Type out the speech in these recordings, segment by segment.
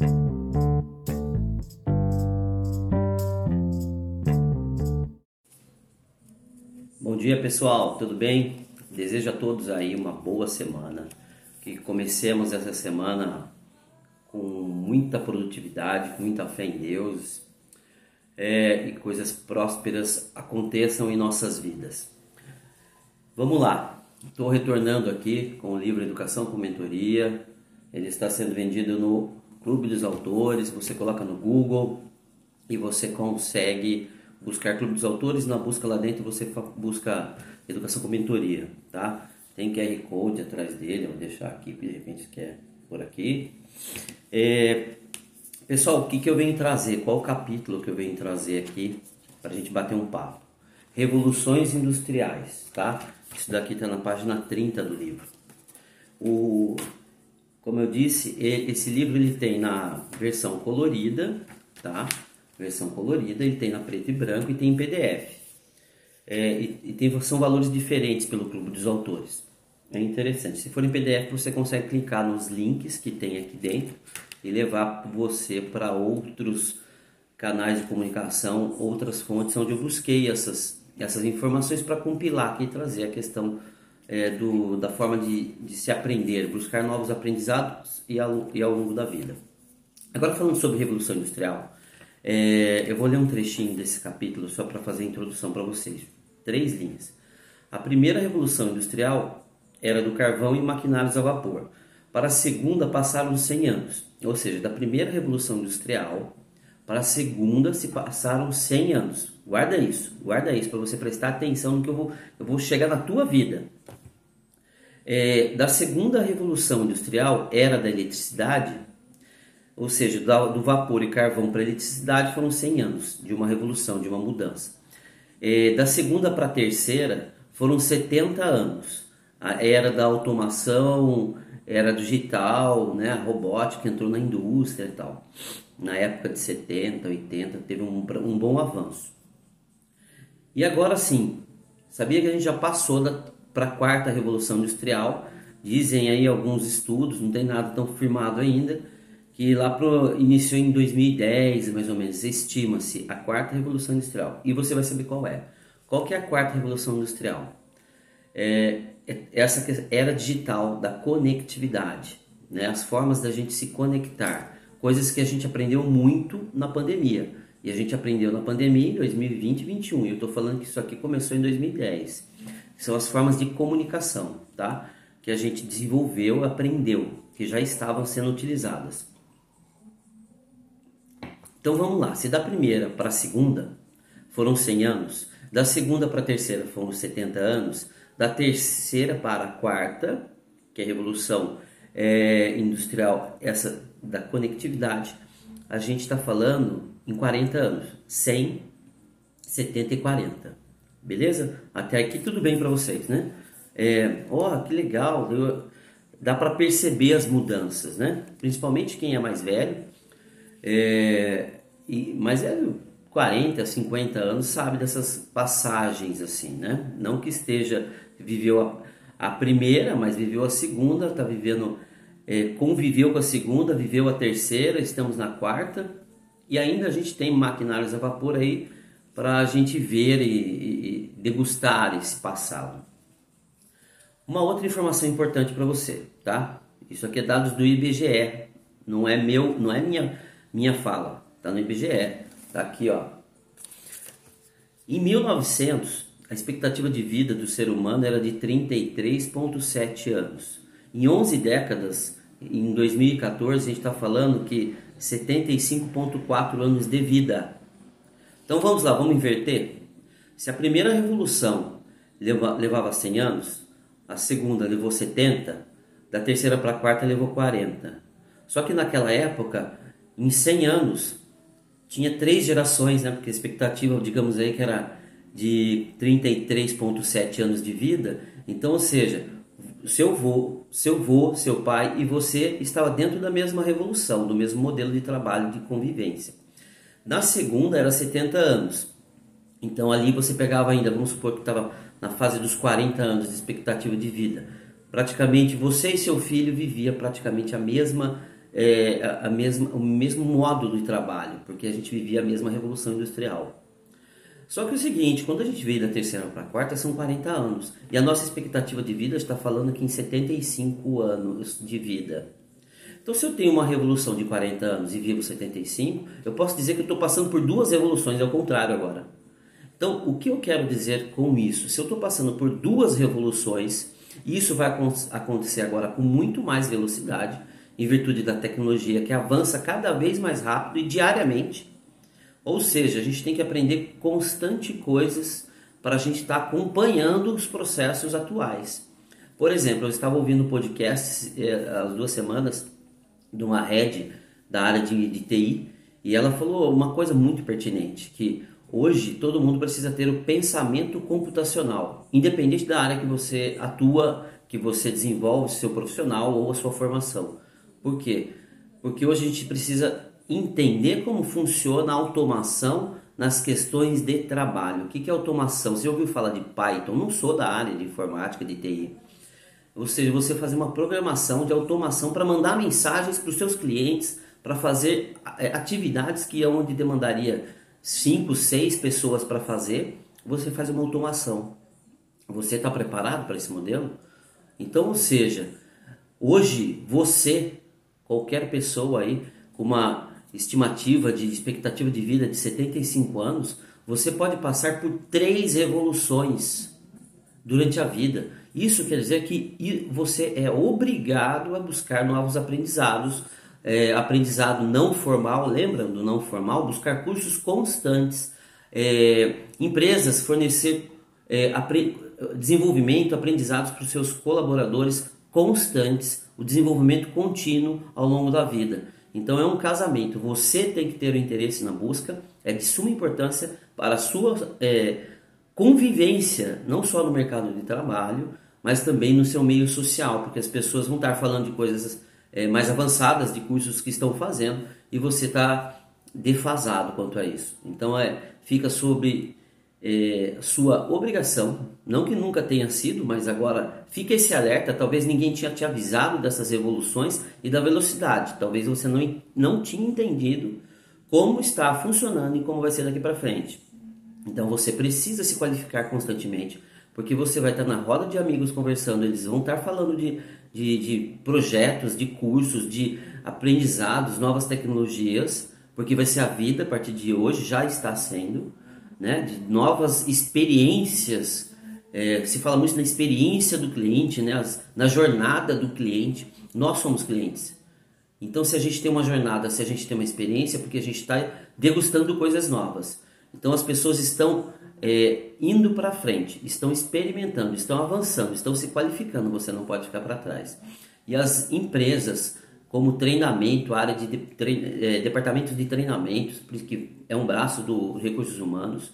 Bom dia pessoal, tudo bem? Desejo a todos aí uma boa semana, que comecemos essa semana com muita produtividade, com muita fé em Deus é, e coisas prósperas aconteçam em nossas vidas. Vamos lá, estou retornando aqui com o livro Educação com Mentoria, ele está sendo vendido no Clube dos Autores, você coloca no Google e você consegue buscar Clube dos Autores, na busca lá dentro você busca Educação com Mentoria, tá? Tem QR Code atrás dele, vou deixar aqui, de repente quer por aqui. É, pessoal, o que, que eu venho trazer? Qual o capítulo que eu venho trazer aqui para a gente bater um papo? Revoluções Industriais, tá? Isso daqui está na página 30 do livro. O, como eu disse, esse livro ele tem na versão colorida, tá? versão colorida, ele tem na preto e branco e tem em PDF. É, e, e tem, são valores diferentes pelo clube dos autores. É interessante. Se for em PDF, você consegue clicar nos links que tem aqui dentro e levar você para outros canais de comunicação, outras fontes onde eu busquei essas, essas informações para compilar aqui e trazer a questão é, do, da forma de, de se aprender, buscar novos aprendizados e ao, e ao longo da vida. Agora falando sobre Revolução Industrial, é, eu vou ler um trechinho desse capítulo só para fazer a introdução para vocês. Três linhas. A primeira revolução industrial era do carvão e maquinários a vapor. Para a segunda passaram 100 anos, ou seja, da primeira revolução industrial para a segunda se passaram 100 anos. Guarda isso, guarda isso para você prestar atenção no que eu vou, eu vou chegar na tua vida. É, da segunda revolução industrial, era da eletricidade, ou seja, do vapor e carvão para a eletricidade foram 100 anos de uma revolução, de uma mudança. É, da segunda para a terceira foram 70 anos. A era da automação, era digital, né? a robótica entrou na indústria e tal. Na época de 70, 80, teve um, um bom avanço. E agora sim, sabia que a gente já passou para a quarta revolução industrial? Dizem aí alguns estudos, não tem nada tão firmado ainda, que lá pro, iniciou em 2010, mais ou menos, estima-se a quarta revolução industrial. E você vai saber qual é. Qual que é a quarta revolução industrial? É, é essa era digital da conectividade, né? As formas da gente se conectar, coisas que a gente aprendeu muito na pandemia. E a gente aprendeu na pandemia em 2020 e 2021. E eu estou falando que isso aqui começou em 2010. São as formas de comunicação, tá? Que a gente desenvolveu, aprendeu, que já estavam sendo utilizadas. Então vamos lá, se da primeira para a segunda foram 100 anos, da segunda para a terceira foram 70 anos, da terceira para a quarta, que é a revolução é, industrial, essa da conectividade, a gente está falando em 40 anos, 100, 70 e 40. Beleza? Até aqui tudo bem para vocês, né? É, oh, que legal! Eu, dá para perceber as mudanças, né? Principalmente quem é mais velho é, e, mas é 40, 50 anos sabe dessas passagens assim, né? Não que esteja, viveu a, a primeira, mas viveu a segunda, está vivendo, é, conviveu com a segunda, viveu a terceira, estamos na quarta e ainda a gente tem maquinários a vapor aí para a gente ver e, e, degustar esse passado. Uma outra informação importante para você, tá? Isso aqui é dados do IBGE, não é meu, não é minha minha fala, tá no IBGE, tá aqui, ó. Em 1900, a expectativa de vida do ser humano era de 33,7 anos. Em 11 décadas, em 2014, a gente está falando que 75,4 anos de vida. Então vamos lá, vamos inverter. Se a primeira revolução levava 100 anos, a segunda levou 70, da terceira para a quarta levou 40. Só que naquela época em 100 anos, tinha três gerações, né? Porque a expectativa, digamos aí, que era de 33,7 anos de vida. Então, ou seja, seu avô, seu avô, seu pai e você estava dentro da mesma revolução, do mesmo modelo de trabalho de convivência. Na segunda era 70 anos. Então ali você pegava ainda, vamos supor que estava na fase dos 40 anos de expectativa de vida. Praticamente você e seu filho vivia praticamente a mesma é, a, mesma, o mesmo modo de trabalho, porque a gente vivia a mesma revolução industrial. Só que o seguinte, quando a gente veio da terceira para a quarta, são 40 anos. E a nossa expectativa de vida está falando que em 75 anos de vida. Então, se eu tenho uma revolução de 40 anos e vivo 75, eu posso dizer que eu estou passando por duas revoluções, é o contrário agora. Então, o que eu quero dizer com isso? Se eu estou passando por duas revoluções, isso vai acontecer agora com muito mais velocidade, em virtude da tecnologia que avança cada vez mais rápido e diariamente. Ou seja, a gente tem que aprender constante coisas para a gente estar tá acompanhando os processos atuais. Por exemplo, eu estava ouvindo um podcast eh, há duas semanas de uma head da área de, de TI e ela falou uma coisa muito pertinente, que hoje todo mundo precisa ter o pensamento computacional, independente da área que você atua, que você desenvolve, seu profissional ou a sua formação. Por quê? Porque hoje a gente precisa entender como funciona a automação nas questões de trabalho. O que é automação? Você ouviu falar de Python? Não sou da área de informática, de TI. Ou seja, você fazer uma programação de automação para mandar mensagens para os seus clientes, para fazer é, atividades que é onde demandaria 5, 6 pessoas para fazer, você faz uma automação. Você está preparado para esse modelo? Então, ou seja, hoje você, qualquer pessoa aí com uma estimativa de expectativa de vida de 75 anos, você pode passar por três revoluções durante a vida. Isso quer dizer que você é obrigado a buscar novos aprendizados, é, aprendizado não formal, lembra do não formal? Buscar cursos constantes, é, empresas fornecer é, apre, desenvolvimento, aprendizados para os seus colaboradores constantes, o desenvolvimento contínuo ao longo da vida. Então é um casamento. Você tem que ter o interesse na busca, é de suma importância para a sua é, convivência, não só no mercado de trabalho, mas também no seu meio social, porque as pessoas vão estar falando de coisas é, mais avançadas, de cursos que estão fazendo, e você está defasado quanto a isso. Então é, fica sobre é, sua obrigação, não que nunca tenha sido, mas agora fica esse alerta. Talvez ninguém tinha te avisado dessas evoluções e da velocidade. Talvez você não, não tinha entendido como está funcionando e como vai ser daqui para frente. Então você precisa se qualificar constantemente, porque você vai estar na roda de amigos conversando, eles vão estar falando de, de, de projetos, de cursos, de aprendizados, novas tecnologias, porque vai ser a vida a partir de hoje, já está sendo, né? de novas experiências. É, se fala muito na experiência do cliente, né? As, na jornada do cliente. Nós somos clientes. Então, se a gente tem uma jornada, se a gente tem uma experiência, é porque a gente está degustando coisas novas. Então as pessoas estão é, indo para frente, estão experimentando, estão avançando, estão se qualificando. Você não pode ficar para trás. E as empresas, como treinamento, área de, de é, departamento de treinamentos, que é um braço dos recursos humanos,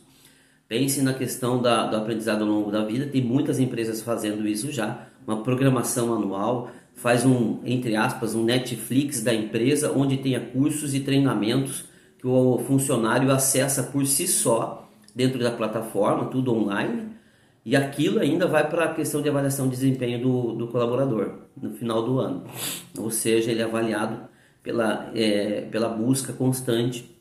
pense na questão da, do aprendizado ao longo da vida. Tem muitas empresas fazendo isso já, uma programação anual, faz um entre aspas um Netflix da empresa onde tenha cursos e treinamentos que o funcionário acessa por si só dentro da plataforma, tudo online, e aquilo ainda vai para a questão de avaliação de desempenho do, do colaborador no final do ano. Ou seja, ele é avaliado pela, é, pela busca constante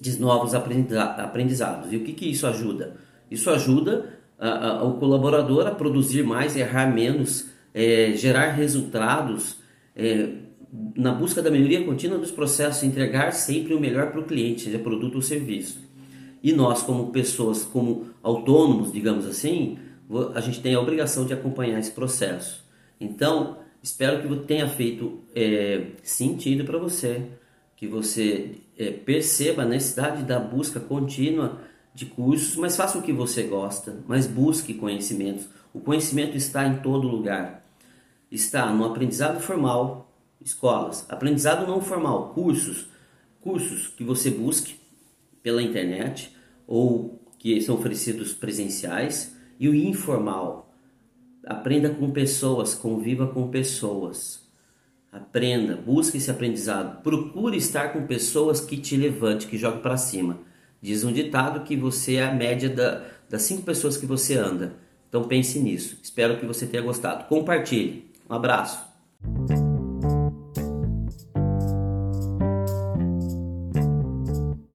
de novos aprendizados. E o que, que isso ajuda? Isso ajuda a, a, o colaborador a produzir mais, errar menos, é, gerar resultados, é, na busca da melhoria contínua dos processos, entregar sempre o melhor para o cliente, seja produto ou serviço. E nós, como pessoas, como autônomos, digamos assim, a gente tem a obrigação de acompanhar esse processo. Então, espero que tenha feito é, sentido para você, que você é, perceba a necessidade da busca contínua de cursos, mas faça o que você gosta, mas busque conhecimentos. O conhecimento está em todo lugar. Está no aprendizado formal, escolas, aprendizado não formal, cursos, cursos que você busque pela internet ou que são oferecidos presenciais e o informal. Aprenda com pessoas, conviva com pessoas. Aprenda, busque esse aprendizado. Procure estar com pessoas que te levante, que jogue para cima. Diz um ditado que você é a média da, das cinco pessoas que você anda. Então pense nisso. Espero que você tenha gostado. Compartilhe. Um abraço.